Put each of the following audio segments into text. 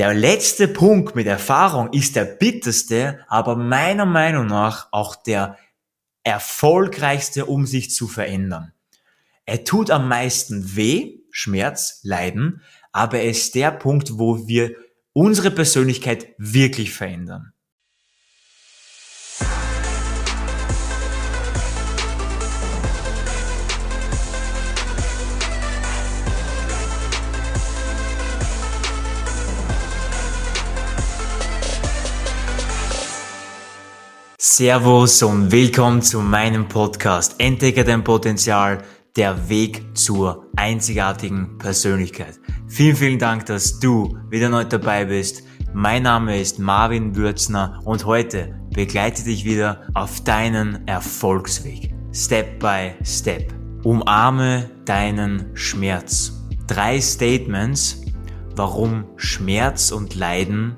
Der letzte Punkt mit Erfahrung ist der bitterste, aber meiner Meinung nach auch der erfolgreichste, um sich zu verändern. Er tut am meisten weh, Schmerz, Leiden, aber er ist der Punkt, wo wir unsere Persönlichkeit wirklich verändern. Servus und willkommen zu meinem Podcast Entdecke dein Potenzial, der Weg zur einzigartigen Persönlichkeit. Vielen, vielen Dank, dass du wieder neu dabei bist. Mein Name ist Marvin Würzner und heute begleite dich wieder auf deinen Erfolgsweg. Step by Step. Umarme deinen Schmerz. Drei Statements, warum Schmerz und Leiden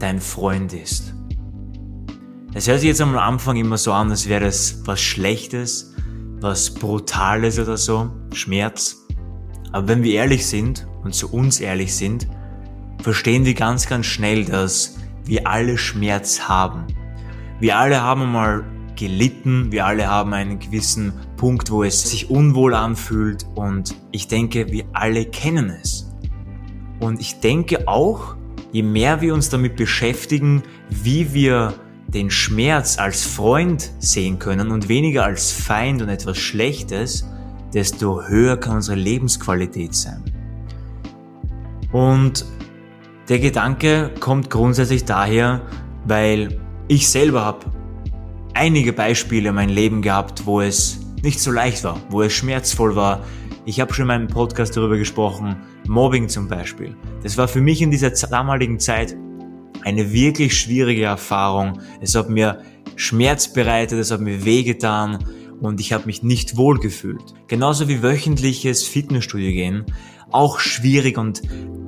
dein Freund ist. Es hört sich jetzt am Anfang immer so an, als wäre das was Schlechtes, was Brutales oder so, Schmerz. Aber wenn wir ehrlich sind und zu uns ehrlich sind, verstehen wir ganz, ganz schnell, dass wir alle Schmerz haben. Wir alle haben mal gelitten, wir alle haben einen gewissen Punkt, wo es sich unwohl anfühlt und ich denke, wir alle kennen es. Und ich denke auch, je mehr wir uns damit beschäftigen, wie wir den Schmerz als Freund sehen können und weniger als Feind und etwas Schlechtes, desto höher kann unsere Lebensqualität sein. Und der Gedanke kommt grundsätzlich daher, weil ich selber habe einige Beispiele in meinem Leben gehabt, wo es nicht so leicht war, wo es schmerzvoll war. Ich habe schon in meinem Podcast darüber gesprochen, Mobbing zum Beispiel. Das war für mich in dieser damaligen Zeit eine wirklich schwierige Erfahrung. Es hat mir Schmerz bereitet, es hat mir wehgetan und ich habe mich nicht wohl gefühlt. Genauso wie wöchentliches Fitnessstudio gehen, auch schwierig und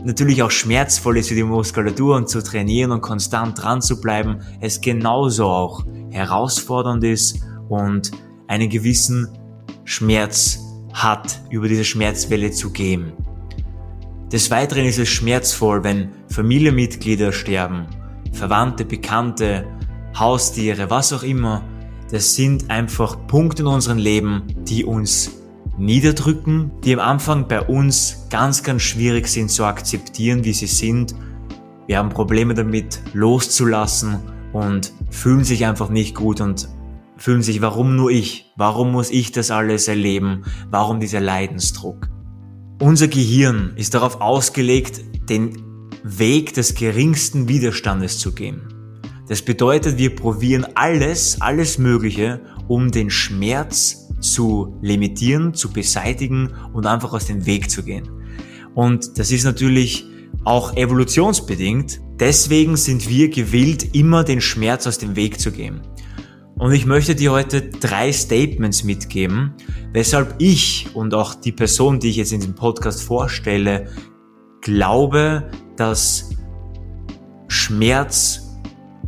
natürlich auch schmerzvoll ist für die Muskulatur und zu trainieren und konstant dran zu bleiben, es genauso auch herausfordernd ist und einen gewissen Schmerz hat, über diese Schmerzwelle zu gehen. Des Weiteren ist es schmerzvoll, wenn Familienmitglieder sterben, Verwandte, Bekannte, Haustiere, was auch immer. Das sind einfach Punkte in unserem Leben, die uns niederdrücken, die am Anfang bei uns ganz, ganz schwierig sind zu akzeptieren, wie sie sind. Wir haben Probleme damit loszulassen und fühlen sich einfach nicht gut und fühlen sich, warum nur ich? Warum muss ich das alles erleben? Warum dieser Leidensdruck? Unser Gehirn ist darauf ausgelegt, den Weg des geringsten Widerstandes zu gehen. Das bedeutet, wir probieren alles, alles Mögliche, um den Schmerz zu limitieren, zu beseitigen und einfach aus dem Weg zu gehen. Und das ist natürlich auch evolutionsbedingt. Deswegen sind wir gewillt, immer den Schmerz aus dem Weg zu gehen. Und ich möchte dir heute drei Statements mitgeben, weshalb ich und auch die Person, die ich jetzt in diesem Podcast vorstelle, glaube, dass Schmerz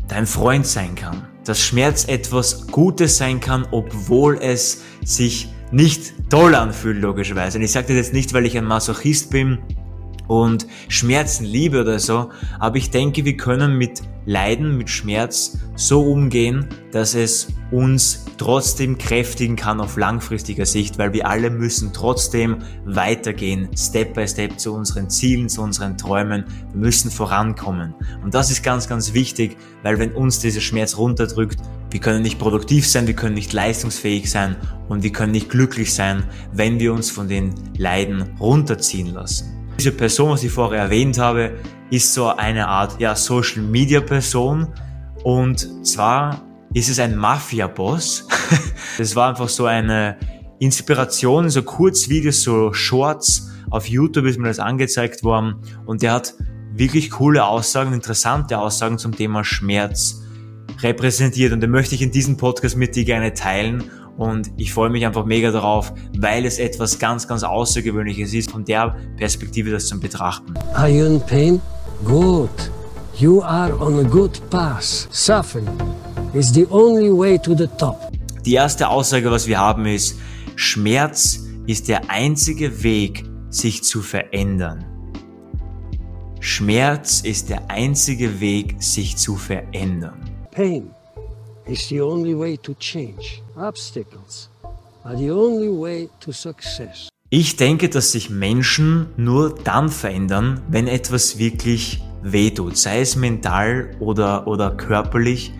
dein Freund sein kann. Dass Schmerz etwas Gutes sein kann, obwohl es sich nicht toll anfühlt, logischerweise. Und ich sage das jetzt nicht, weil ich ein Masochist bin und Schmerzen liebe oder so, aber ich denke, wir können mit Leiden, mit Schmerz so umgehen, dass es uns trotzdem kräftigen kann auf langfristiger Sicht, weil wir alle müssen trotzdem weitergehen, Step by Step zu unseren Zielen, zu unseren Träumen. Wir müssen vorankommen. Und das ist ganz, ganz wichtig, weil wenn uns dieser Schmerz runterdrückt, wir können nicht produktiv sein, wir können nicht leistungsfähig sein und wir können nicht glücklich sein, wenn wir uns von den Leiden runterziehen lassen. Diese Person, was ich vorher erwähnt habe, ist so eine Art ja, Social Media Person. Und zwar ist es ein Mafia-Boss. das war einfach so eine Inspiration, so Kurzvideos, so Shorts auf YouTube ist mir das angezeigt worden. Und der hat wirklich coole Aussagen, interessante Aussagen zum Thema Schmerz repräsentiert. Und den möchte ich in diesem Podcast mit dir gerne teilen und ich freue mich einfach mega darauf, weil es etwas ganz, ganz Außergewöhnliches ist, von der Perspektive das zu betrachten. Are you in pain? Good. You are on a good path. Suffering is the only way to the top. Die erste Aussage, was wir haben, ist, Schmerz ist der einzige Weg, sich zu verändern. Schmerz ist der einzige Weg, sich zu verändern. Pain is the only way to change. Obstacles are the only way to success. Ich denke, dass sich Menschen nur dann verändern, wenn etwas wirklich wehtut, sei es mental oder, oder körperlich.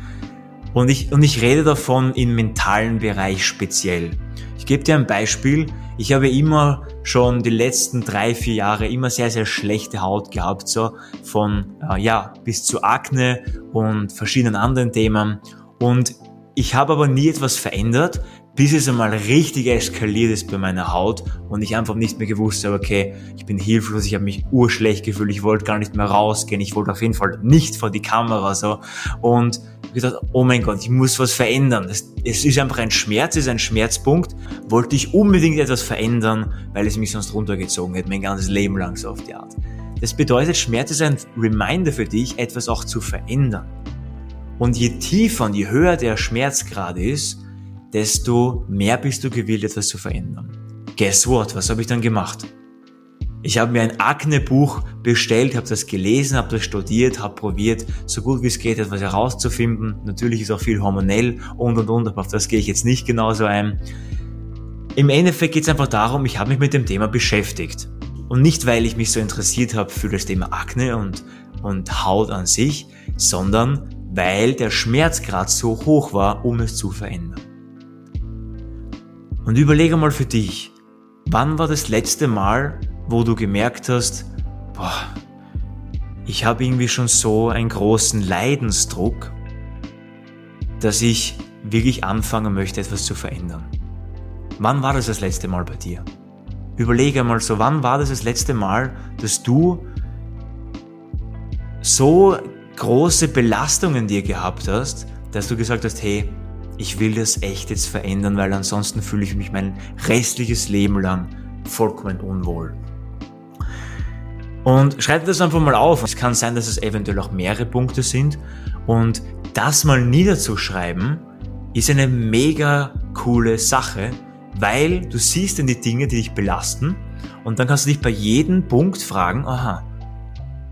Und ich, und ich rede davon im mentalen Bereich speziell. Ich gebe dir ein Beispiel. Ich habe immer schon die letzten drei, vier Jahre immer sehr, sehr schlechte Haut gehabt, so von, äh, ja, bis zu Akne und verschiedenen anderen Themen. Und ich habe aber nie etwas verändert, bis es einmal richtig eskaliert ist bei meiner Haut und ich einfach nicht mehr gewusst habe, okay, ich bin hilflos, ich habe mich urschlecht gefühlt, ich wollte gar nicht mehr rausgehen, ich wollte auf jeden Fall nicht vor die Kamera so und ich gedacht, oh mein Gott, ich muss was verändern. Es, es ist einfach ein Schmerz, es ist ein Schmerzpunkt. Wollte ich unbedingt etwas verändern, weil es mich sonst runtergezogen hätte, mein ganzes Leben lang so auf die Art. Das bedeutet, Schmerz ist ein Reminder für dich, etwas auch zu verändern. Und je tiefer und je höher der Schmerzgrad ist, desto mehr bist du gewillt, etwas zu verändern. Guess what? Was habe ich dann gemacht? Ich habe mir ein Akne-Buch bestellt, habe das gelesen, habe das studiert, habe probiert, so gut wie es geht, etwas herauszufinden. Natürlich ist auch viel hormonell und und und, aber auf das gehe ich jetzt nicht genauso ein. Im Endeffekt geht es einfach darum, ich habe mich mit dem Thema beschäftigt. Und nicht, weil ich mich so interessiert habe für das Thema Akne und, und Haut an sich, sondern weil der Schmerzgrad so hoch war, um es zu verändern. Und überlege mal für dich, wann war das letzte Mal, wo du gemerkt hast, boah, ich habe irgendwie schon so einen großen Leidensdruck, dass ich wirklich anfangen möchte, etwas zu verändern. Wann war das das letzte Mal bei dir? Überlege mal so, wann war das das letzte Mal, dass du so große Belastungen dir gehabt hast, dass du gesagt hast, hey, ich will das echt jetzt verändern, weil ansonsten fühle ich mich mein restliches Leben lang vollkommen unwohl. Und schreib das einfach mal auf. Es kann sein, dass es eventuell auch mehrere Punkte sind. Und das mal niederzuschreiben, ist eine mega coole Sache, weil du siehst dann die Dinge, die dich belasten. Und dann kannst du dich bei jedem Punkt fragen, aha,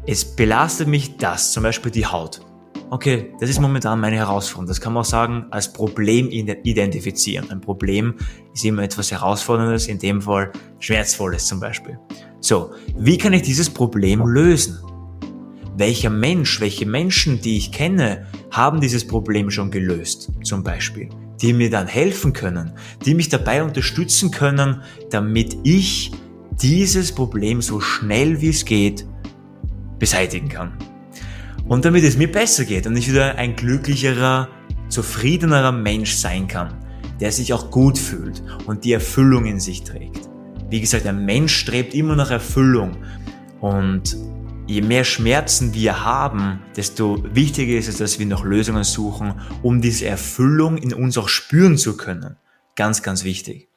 es belastet mich das, zum Beispiel die Haut. Okay, das ist momentan meine Herausforderung. Das kann man auch sagen, als Problem identifizieren. Ein Problem ist immer etwas Herausforderndes, in dem Fall Schmerzvolles zum Beispiel. So, wie kann ich dieses Problem lösen? Welcher Mensch, welche Menschen, die ich kenne, haben dieses Problem schon gelöst, zum Beispiel, die mir dann helfen können, die mich dabei unterstützen können, damit ich dieses Problem so schnell wie es geht beseitigen kann. Und damit es mir besser geht und ich wieder ein glücklicherer, zufriedenerer Mensch sein kann, der sich auch gut fühlt und die Erfüllung in sich trägt. Wie gesagt, ein Mensch strebt immer nach Erfüllung und je mehr Schmerzen wir haben, desto wichtiger ist es, dass wir nach Lösungen suchen, um diese Erfüllung in uns auch spüren zu können. Ganz, ganz wichtig.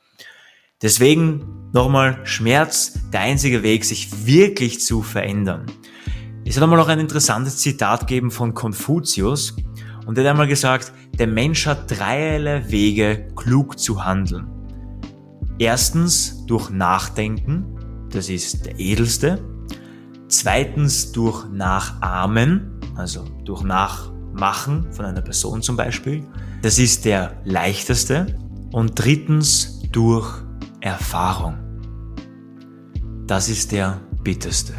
Deswegen nochmal Schmerz, der einzige Weg, sich wirklich zu verändern. Es hat einmal auch ein interessantes Zitat gegeben von Konfuzius und er hat einmal gesagt, der Mensch hat dreierlei Wege, klug zu handeln. Erstens durch Nachdenken, das ist der edelste. Zweitens durch Nachahmen, also durch Nachmachen von einer Person zum Beispiel. Das ist der leichteste. Und drittens durch Erfahrung. Das ist der bitterste.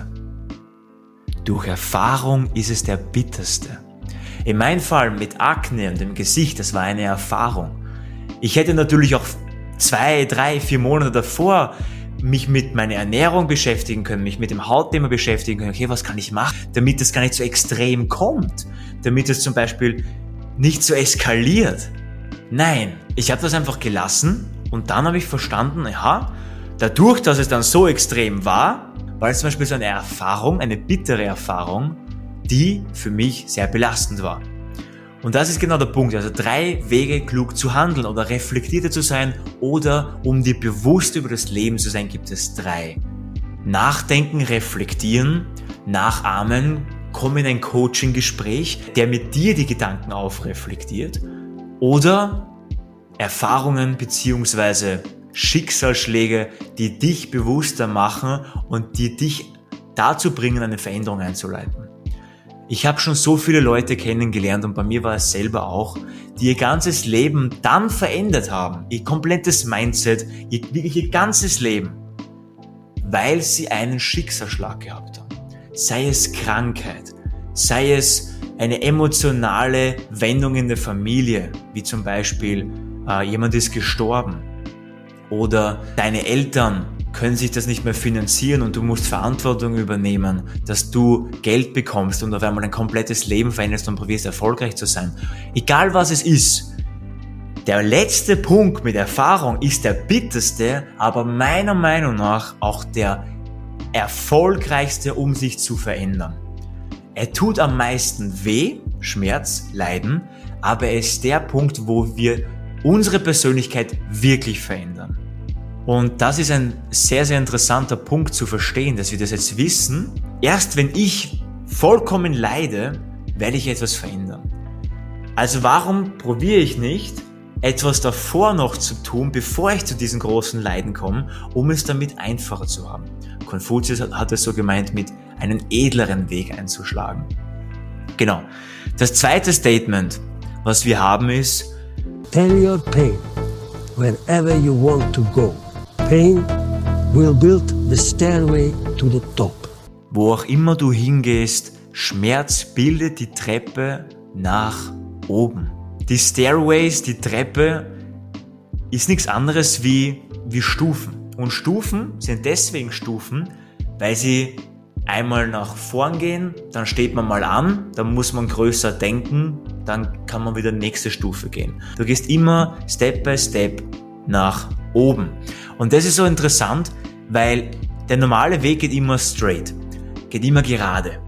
Durch Erfahrung ist es der bitterste. In meinem Fall mit Akne und dem Gesicht, das war eine Erfahrung. Ich hätte natürlich auch zwei, drei, vier Monate davor mich mit meiner Ernährung beschäftigen können, mich mit dem Hautthema beschäftigen können. Okay, was kann ich machen, damit das gar nicht so extrem kommt? Damit es zum Beispiel nicht so eskaliert. Nein, ich habe das einfach gelassen und dann habe ich verstanden, ja, dadurch, dass es dann so extrem war, war es zum Beispiel so eine Erfahrung, eine bittere Erfahrung, die für mich sehr belastend war. Und das ist genau der Punkt. Also drei Wege, klug zu handeln oder reflektierter zu sein oder um dir bewusst über das Leben zu sein, gibt es drei. Nachdenken, reflektieren, nachahmen, komm in ein Coaching-Gespräch, der mit dir die Gedanken aufreflektiert oder Erfahrungen beziehungsweise Schicksalsschläge, die dich bewusster machen und die dich dazu bringen, eine Veränderung einzuleiten. Ich habe schon so viele Leute kennengelernt und bei mir war es selber auch, die ihr ganzes Leben dann verändert haben, ihr komplettes Mindset, ihr, wirklich ihr ganzes Leben, weil sie einen Schicksalsschlag gehabt haben. Sei es Krankheit, sei es eine emotionale Wendung in der Familie, wie zum Beispiel äh, jemand ist gestorben oder deine Eltern können sich das nicht mehr finanzieren und du musst Verantwortung übernehmen, dass du Geld bekommst und auf einmal ein komplettes Leben veränderst und probierst erfolgreich zu sein. Egal was es ist. Der letzte Punkt mit Erfahrung ist der bitterste, aber meiner Meinung nach auch der erfolgreichste, um sich zu verändern. Er tut am meisten weh, Schmerz, Leiden, aber er ist der Punkt, wo wir unsere Persönlichkeit wirklich verändern. Und das ist ein sehr, sehr interessanter Punkt zu verstehen, dass wir das jetzt wissen. Erst wenn ich vollkommen leide, werde ich etwas verändern. Also warum probiere ich nicht, etwas davor noch zu tun, bevor ich zu diesen großen Leiden komme, um es damit einfacher zu haben? Konfuzius hat es so gemeint, mit einem edleren Weg einzuschlagen. Genau. Das zweite Statement, was wir haben, ist, Tell your pain wherever you want to go. Pain will build the stairway to the top. Wo auch immer du hingehst, Schmerz bildet die Treppe nach oben. Die Stairways, die Treppe, ist nichts anderes wie, wie Stufen. Und Stufen sind deswegen Stufen, weil sie einmal nach vorn gehen, dann steht man mal an, dann muss man größer denken, dann kann man wieder nächste Stufe gehen. Du gehst immer Step by Step nach oben. Und das ist so interessant, weil der normale Weg geht immer straight, geht immer gerade.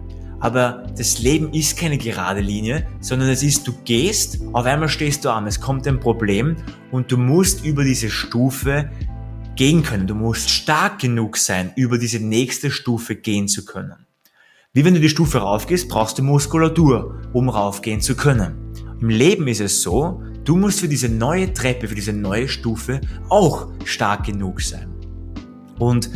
Aber das Leben ist keine gerade Linie, sondern es ist, du gehst, auf einmal stehst du an, es kommt ein Problem und du musst über diese Stufe gehen können. Du musst stark genug sein, über diese nächste Stufe gehen zu können. Wie wenn du die Stufe raufgehst, brauchst du Muskulatur, um raufgehen zu können. Im Leben ist es so, Du musst für diese neue Treppe, für diese neue Stufe auch stark genug sein. Und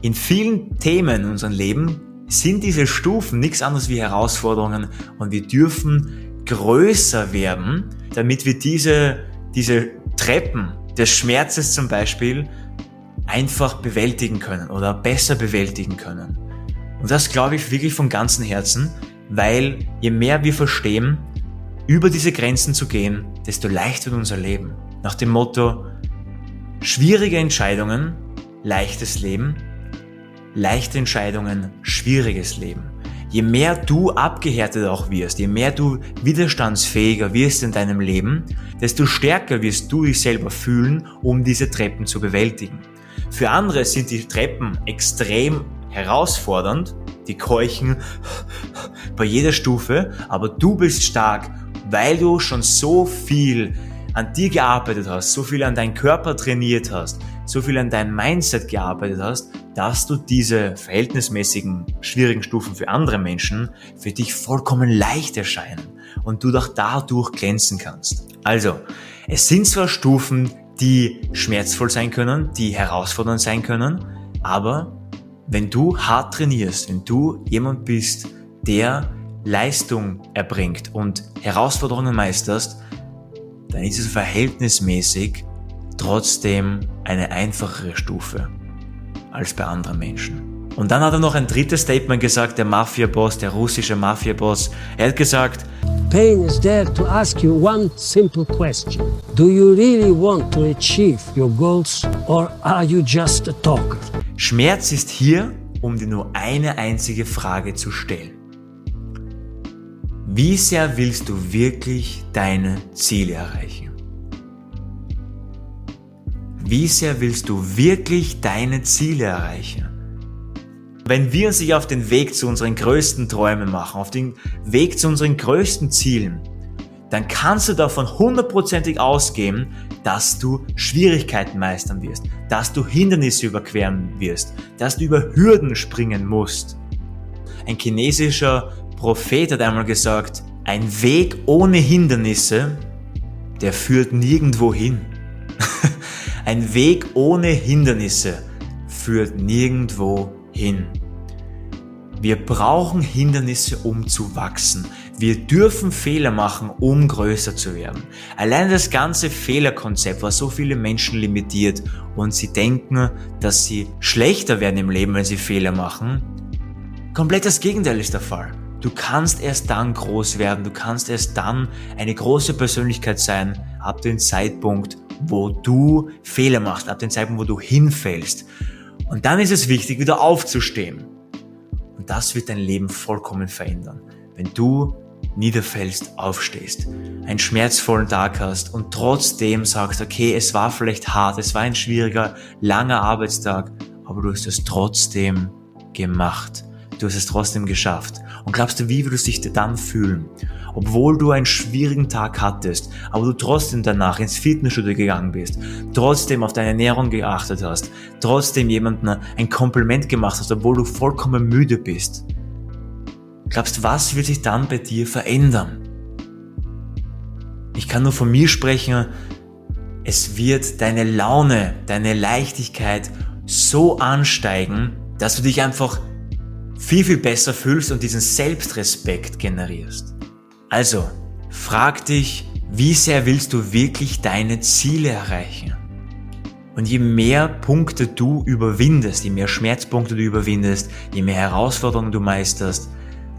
in vielen Themen in unserem Leben sind diese Stufen nichts anderes wie Herausforderungen und wir dürfen größer werden, damit wir diese, diese Treppen des Schmerzes zum Beispiel einfach bewältigen können oder besser bewältigen können. Und das glaube ich wirklich von ganzem Herzen, weil je mehr wir verstehen, über diese Grenzen zu gehen, desto leichter wird unser Leben. Nach dem Motto, schwierige Entscheidungen, leichtes Leben, leichte Entscheidungen, schwieriges Leben. Je mehr du abgehärtet auch wirst, je mehr du widerstandsfähiger wirst in deinem Leben, desto stärker wirst du dich selber fühlen, um diese Treppen zu bewältigen. Für andere sind die Treppen extrem herausfordernd, die keuchen bei jeder Stufe, aber du bist stark weil du schon so viel an dir gearbeitet hast, so viel an deinen Körper trainiert hast, so viel an dein Mindset gearbeitet hast, dass du diese verhältnismäßigen schwierigen Stufen für andere Menschen für dich vollkommen leicht erscheinen und du doch dadurch glänzen kannst. Also, es sind zwar Stufen, die schmerzvoll sein können, die herausfordernd sein können, aber wenn du hart trainierst, wenn du jemand bist, der Leistung erbringt und Herausforderungen meisterst, dann ist es verhältnismäßig trotzdem eine einfachere Stufe als bei anderen Menschen. Und dann hat er noch ein drittes Statement gesagt, der Mafia-Boss, der russische Mafia-Boss. Er hat gesagt, Pain is there to ask you one simple question. Do you really want to achieve your goals or are you just a talker? Schmerz ist hier, um dir nur eine einzige Frage zu stellen. Wie sehr willst du wirklich deine Ziele erreichen? Wie sehr willst du wirklich deine Ziele erreichen? Wenn wir uns auf den Weg zu unseren größten Träumen machen, auf den Weg zu unseren größten Zielen, dann kannst du davon hundertprozentig ausgehen, dass du Schwierigkeiten meistern wirst, dass du Hindernisse überqueren wirst, dass du über Hürden springen musst. Ein chinesischer Prophet hat einmal gesagt, ein Weg ohne Hindernisse, der führt nirgendwo hin. ein Weg ohne Hindernisse führt nirgendwo hin. Wir brauchen Hindernisse, um zu wachsen. Wir dürfen Fehler machen, um größer zu werden. Allein das ganze Fehlerkonzept, was so viele Menschen limitiert und sie denken, dass sie schlechter werden im Leben, wenn sie Fehler machen, komplett das Gegenteil ist der Fall. Du kannst erst dann groß werden, du kannst erst dann eine große Persönlichkeit sein, ab dem Zeitpunkt, wo du Fehler machst, ab dem Zeitpunkt, wo du hinfällst. Und dann ist es wichtig, wieder aufzustehen. Und das wird dein Leben vollkommen verändern. Wenn du niederfällst, aufstehst, einen schmerzvollen Tag hast und trotzdem sagst, okay, es war vielleicht hart, es war ein schwieriger, langer Arbeitstag, aber du hast es trotzdem gemacht. Du hast es trotzdem geschafft. Und glaubst du, wie würdest du dich dann fühlen? Obwohl du einen schwierigen Tag hattest, aber du trotzdem danach ins Fitnessstudio gegangen bist, trotzdem auf deine Ernährung geachtet hast, trotzdem jemandem ein Kompliment gemacht hast, obwohl du vollkommen müde bist. Glaubst was wird sich dann bei dir verändern? Ich kann nur von mir sprechen, es wird deine Laune, deine Leichtigkeit so ansteigen, dass du dich einfach viel, viel besser fühlst und diesen Selbstrespekt generierst. Also, frag dich, wie sehr willst du wirklich deine Ziele erreichen? Und je mehr Punkte du überwindest, je mehr Schmerzpunkte du überwindest, je mehr Herausforderungen du meisterst,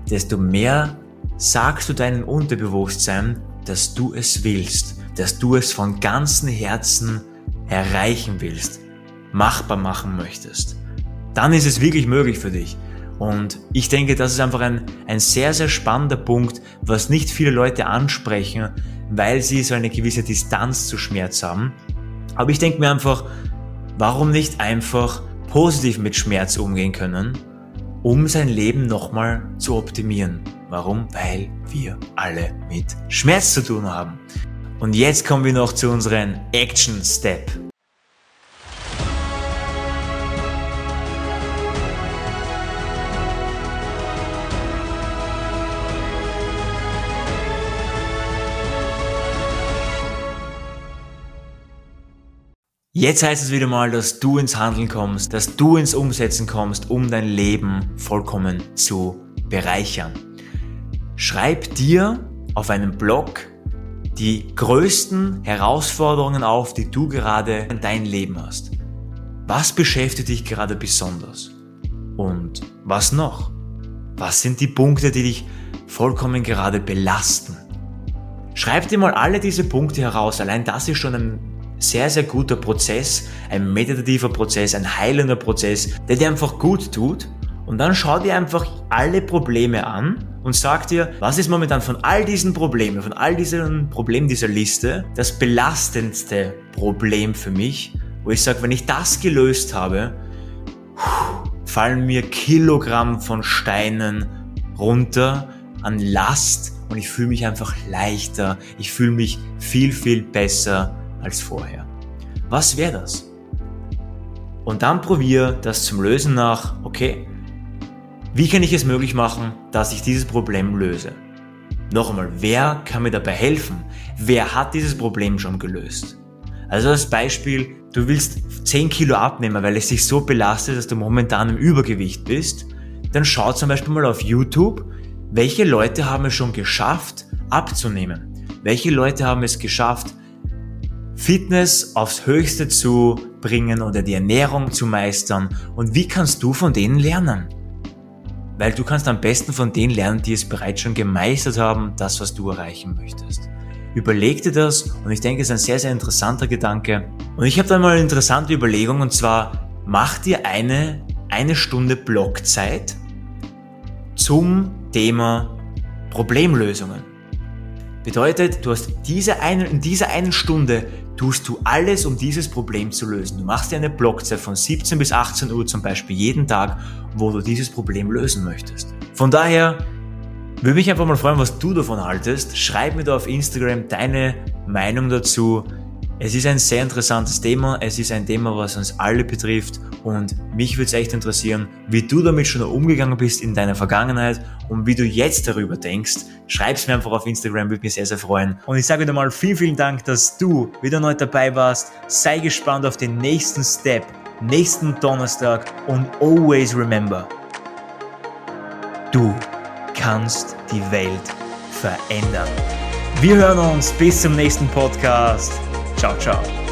desto mehr sagst du deinem Unterbewusstsein, dass du es willst, dass du es von ganzem Herzen erreichen willst, machbar machen möchtest. Dann ist es wirklich möglich für dich. Und ich denke, das ist einfach ein, ein sehr, sehr spannender Punkt, was nicht viele Leute ansprechen, weil sie so eine gewisse Distanz zu Schmerz haben. Aber ich denke mir einfach, warum nicht einfach positiv mit Schmerz umgehen können, um sein Leben nochmal zu optimieren. Warum? Weil wir alle mit Schmerz zu tun haben. Und jetzt kommen wir noch zu unseren Action Step. Jetzt heißt es wieder mal, dass du ins Handeln kommst, dass du ins Umsetzen kommst, um dein Leben vollkommen zu bereichern. Schreib dir auf einem Blog die größten Herausforderungen auf, die du gerade in dein Leben hast. Was beschäftigt dich gerade besonders? Und was noch? Was sind die Punkte, die dich vollkommen gerade belasten? Schreib dir mal alle diese Punkte heraus. Allein das ist schon ein sehr, sehr guter Prozess, ein meditativer Prozess, ein heilender Prozess, der dir einfach gut tut. Und dann schau dir einfach alle Probleme an und sag dir, was ist momentan von all diesen Problemen, von all diesen Problemen dieser Liste das belastendste Problem für mich, wo ich sage, wenn ich das gelöst habe, fallen mir Kilogramm von Steinen runter an Last und ich fühle mich einfach leichter, ich fühle mich viel, viel besser als vorher. Was wäre das? Und dann probier das zum Lösen nach, okay, wie kann ich es möglich machen, dass ich dieses Problem löse? Noch einmal, wer kann mir dabei helfen? Wer hat dieses Problem schon gelöst? Also als Beispiel, du willst 10 Kilo abnehmen, weil es dich so belastet, dass du momentan im Übergewicht bist, dann schau zum Beispiel mal auf YouTube, welche Leute haben es schon geschafft, abzunehmen? Welche Leute haben es geschafft, Fitness aufs Höchste zu bringen oder die Ernährung zu meistern und wie kannst du von denen lernen? Weil du kannst am besten von denen lernen, die es bereits schon gemeistert haben, das, was du erreichen möchtest. Überleg dir das und ich denke, es ist ein sehr, sehr interessanter Gedanke. Und ich habe da mal eine interessante Überlegung und zwar, mach dir eine, eine Stunde Blockzeit zum Thema Problemlösungen. Bedeutet, du hast diese eine, in dieser einen Stunde tust du alles, um dieses Problem zu lösen. Du machst dir eine Blockzeit von 17 bis 18 Uhr zum Beispiel jeden Tag, wo du dieses Problem lösen möchtest. Von daher würde mich einfach mal freuen, was du davon haltest. Schreib mir da auf Instagram deine Meinung dazu. Es ist ein sehr interessantes Thema. Es ist ein Thema, was uns alle betrifft. Und mich würde es echt interessieren, wie du damit schon umgegangen bist in deiner Vergangenheit und wie du jetzt darüber denkst. Schreib's mir einfach auf Instagram, würde mich sehr, sehr freuen. Und ich sage wieder mal vielen, vielen Dank, dass du wieder neu dabei warst. Sei gespannt auf den nächsten Step, nächsten Donnerstag und always remember, Du kannst die Welt verändern. Wir hören uns bis zum nächsten Podcast. Ciao, ciao.